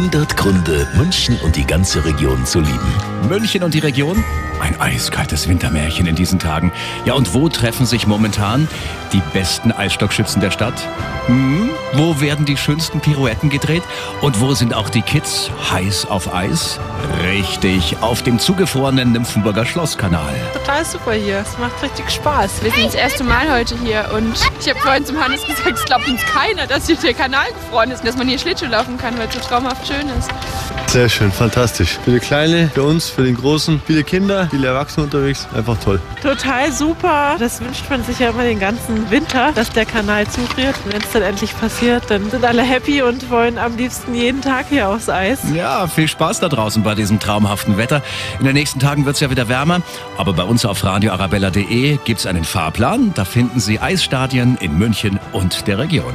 100 Gründe, München und die ganze Region zu lieben. München und die Region? Ein eiskaltes Wintermärchen in diesen Tagen. Ja, und wo treffen sich momentan die besten Eisstockschützen der Stadt? Hm? Wo werden die schönsten Pirouetten gedreht? Und wo sind auch die Kids heiß auf Eis? Richtig, auf dem zugefrorenen Nymphenburger Schlosskanal. Total super hier. Es macht richtig Spaß. Wir sind das erste Mal heute hier und ich habe vorhin zum Hannes gesagt, es glaubt uns keiner, dass hier der Kanal gefroren ist und dass man hier Schlittschuh laufen kann, weil es so traumhaft schön ist. Sehr schön, fantastisch. Für die Kleine, für uns, für den Großen, viele Kinder, viele Erwachsene unterwegs. Einfach toll. Total super. Das wünscht man sich ja immer den ganzen Winter, dass der Kanal zufriert. Und wenn es dann endlich passiert, dann sind alle happy und wollen am liebsten jeden Tag hier aufs Eis. Ja, viel Spaß da draußen bei diesem traumhaften Wetter. In den nächsten Tagen wird es ja wieder wärmer, aber bei uns auf radioarabella.de gibt es einen Fahrplan. Da finden Sie Eisstadien in München und der Region.